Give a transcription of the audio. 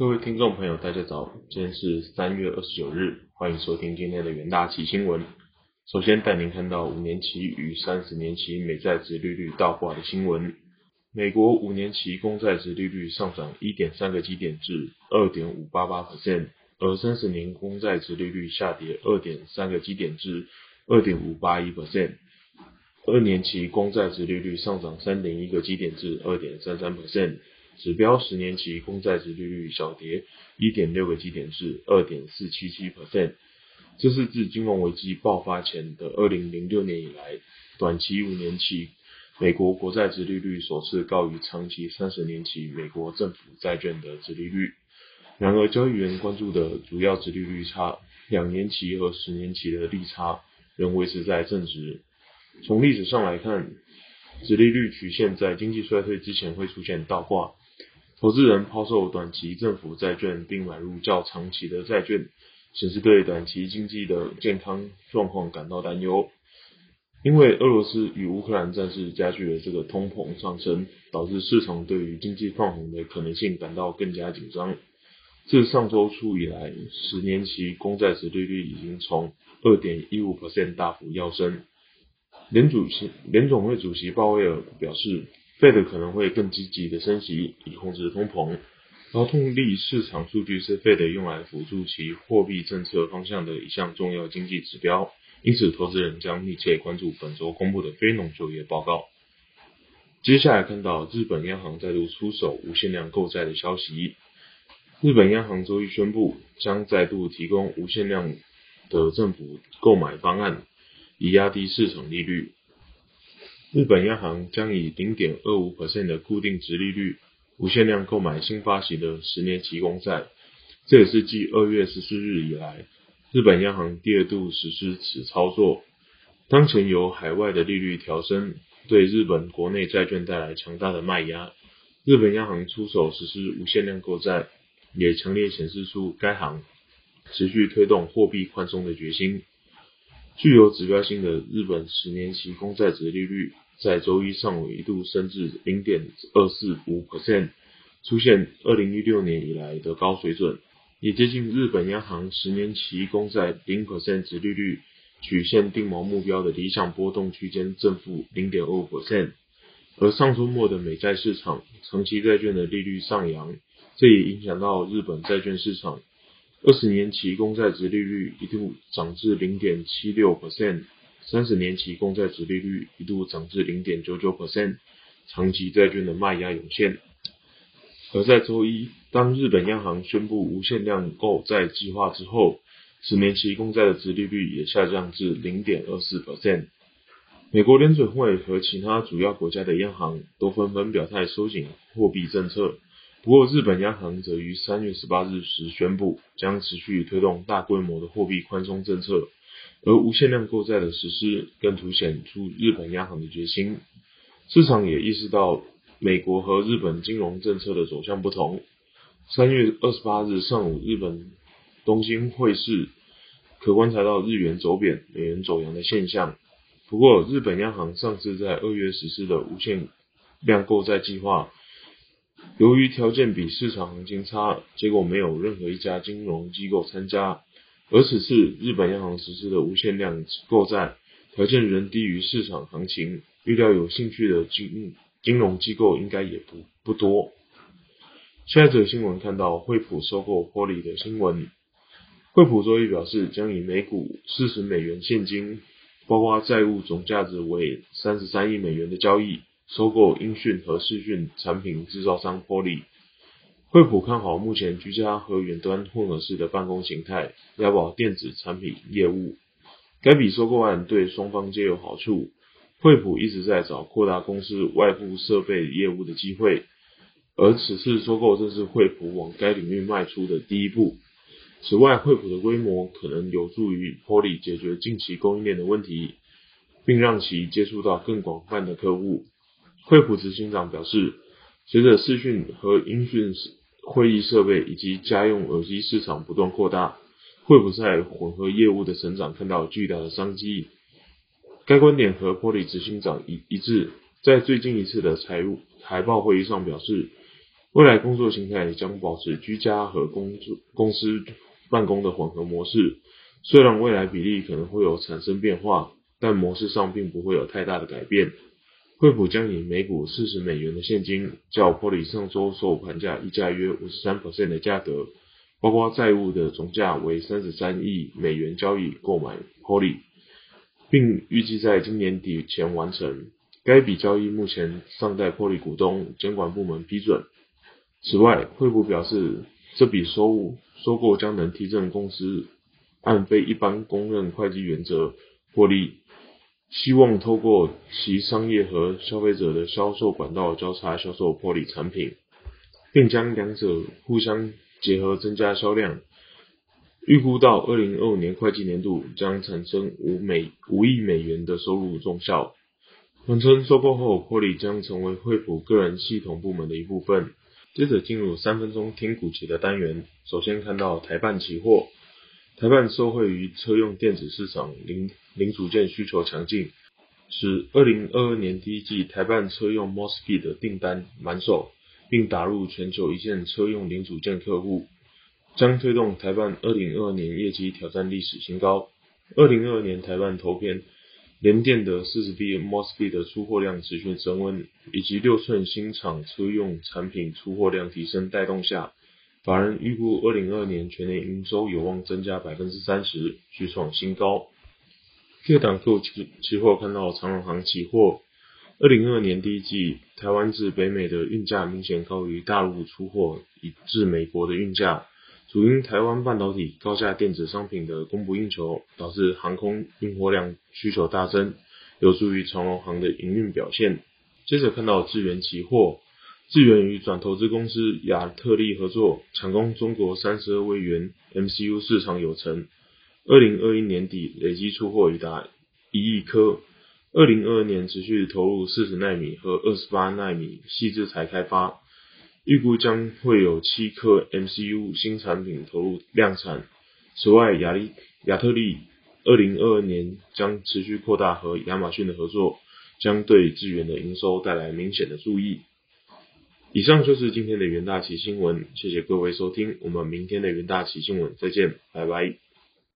各位听众朋友，大家早，今天是三月二十九日，欢迎收听今天的元大旗新闻。首先带您看到五年期与三十年期美债值利率倒挂的新闻。美国五年期公债值利率上涨一点三个基点至二点五八八 percent，而三十年公债值利率下跌二点三个基点至二点五八一 percent。二年期公债值利率上涨三点一个基点至二点三三 percent。指标十年期公债值利率小跌一点六个基点至二点四七七 percent，这是自金融危机爆发前的二零零六年以来，短期五年期美国国债值利率首次高于长期三十年期美国政府债券的值利率。然而，交易员关注的主要值利率差，两年期和十年期的利差仍维持在正值。从历史上来看，值利率曲线在经济衰退之前会出现倒挂。投资人抛售短期政府债券，并买入较长期的债券，显示对短期经济的健康状况感到担忧。因为俄罗斯与乌克兰战事加剧了这个通膨上升，导致市场对于经济放缓的可能性感到更加紧张。自上周初以来，十年期公债值利率已经从二点一五 percent 大幅跃升。联主席联总会主席鲍威尔表示。Fed 可能会更积极的升息以控制通膨。劳动力市场数据是 Fed 用来辅助其货币政策方向的一项重要经济指标，因此投资人将密切关注本周公布的非农就业报告。接下来看到日本央行再度出手无限量购债的消息。日本央行周一宣布，将再度提供无限量的政府购买方案，以压低市场利率。日本央行将以零点二五的固定值利率无限量购买新发行的十年期公债，这也是继二月十四日以来，日本央行第二度实施此操作。当前由海外的利率调升，对日本国内债券带来强大的卖压，日本央行出手实施无限量购债，也强烈显示出该行持续推动货币宽松的决心。具有指标性的日本十年期公债值利率在周一上午一度升至零点二四五 percent，出现二零一六年以来的高水准，也接近日本央行十年期公债零 percent 值利率曲线定锚目标的理想波动区间正负零点二 percent。而上周末的美债市场长期债券的利率上扬，这也影响到日本债券市场。二十年期公债值利率一度涨至零点七六 percent，三十年期公债值利率一度涨至零点九九 percent，长期债券的卖压涌现。而在周一，当日本央行宣布无限量购债计划之后，十年期公债的值利率也下降至零点二四 percent。美国联准会和其他主要国家的央行都纷纷表态收紧货币政策。不过，日本央行则于三月十八日时宣布，将持续推动大规模的货币宽松政策，而无限量购债的实施更凸显出日本央行的决心。市场也意识到美国和日本金融政策的走向不同。三月二十八日上午，日本东京汇市可观察到日元走贬、美元走阳的现象。不过，日本央行上次在二月实施的无限量购债计划。由于条件比市场行情差，结果没有任何一家金融机构参加。而此次日本央行实施的无限量购债，条件仍低于市场行情，预料有兴趣的金金融机构应该也不不多。下一则新闻看到惠普收购玻璃的新闻，惠普周一表示将以每股四十美元现金，包括债务总价值为三十三亿美元的交易。收购音讯和视讯产品制造商 Poly，惠普看好目前居家和远端混合式的办公形态，押宝电子产品业务。该笔收购案对双方皆有好处。惠普一直在找扩大公司外部设备业务的机会，而此次收购正是惠普往该领域迈出的第一步。此外，惠普的规模可能有助于 Poly 解决近期供应链的问题，并让其接触到更广泛的客户。惠普执行长表示，随着视讯和音讯会议设备以及家用耳机市场不断扩大，惠普在混合业务的成长看到巨大的商机。该观点和波里执行长一一致，在最近一次的财务财报会议上表示，未来工作形态将保持居家和工作公司办公的混合模式。虽然未来比例可能会有产生变化，但模式上并不会有太大的改变。惠普将以每股四十美元的现金，较 Poly 上周收盘价溢价约五十三 percent 的价格，包括债务的总价为三十三亿美元交易购买 Poly，并预计在今年底前完成。该笔交易目前尚待 Poly 股东监管部门批准。此外，惠普表示，这笔收收购将能提振公司按非一般公认会计原则获利，希望透过其商业和消费者的销售管道交叉销售玻璃产品，并将两者互相结合增加销量。预估到二零二五年会计年度将产生五美五亿美元的收入中效。本称收购后，玻璃将成为惠普个人系统部门的一部分。接着进入三分钟听股期的单元。首先看到台半期货，台半受惠于车用电子市场零零组件需求强劲，使二零二二年第一季台半车用 Mosfet 的订单满手，并打入全球一线车用零组件客户，将推动台半二零二二年业绩挑战历史新高。二零二二年台半投片。联电的四十 B Mosfet 的出货量持续升温，以及六寸新厂车用产品出货量提升带动下，法人预估二零二二年全年营收有望增加百分之三十，续创新高。第二档购期期货看到长荣行期货，二零二二年第一季台湾至北美的运价明显高于大陆出货以至美国的运价。主因台湾半导体高价电子商品的供不应求，导致航空运货量需求大增，有助于长荣航的营运表现。接着看到智源期货，智源与转投资公司亚特利合作，抢攻中国三十二位元 MCU 市场有成。二零二一年底累计出货已达一亿颗，二零二二年持续投入四十纳米和二十八纳米细制材开发。预估将会有七颗 MCU 新产品投入量产。此外，亚利亚特利二零二二年将持续扩大和亚马逊的合作，将对资源的营收带来明显的注意。以上就是今天的元大旗新闻，谢谢各位收听，我们明天的元大旗新闻再见，拜拜。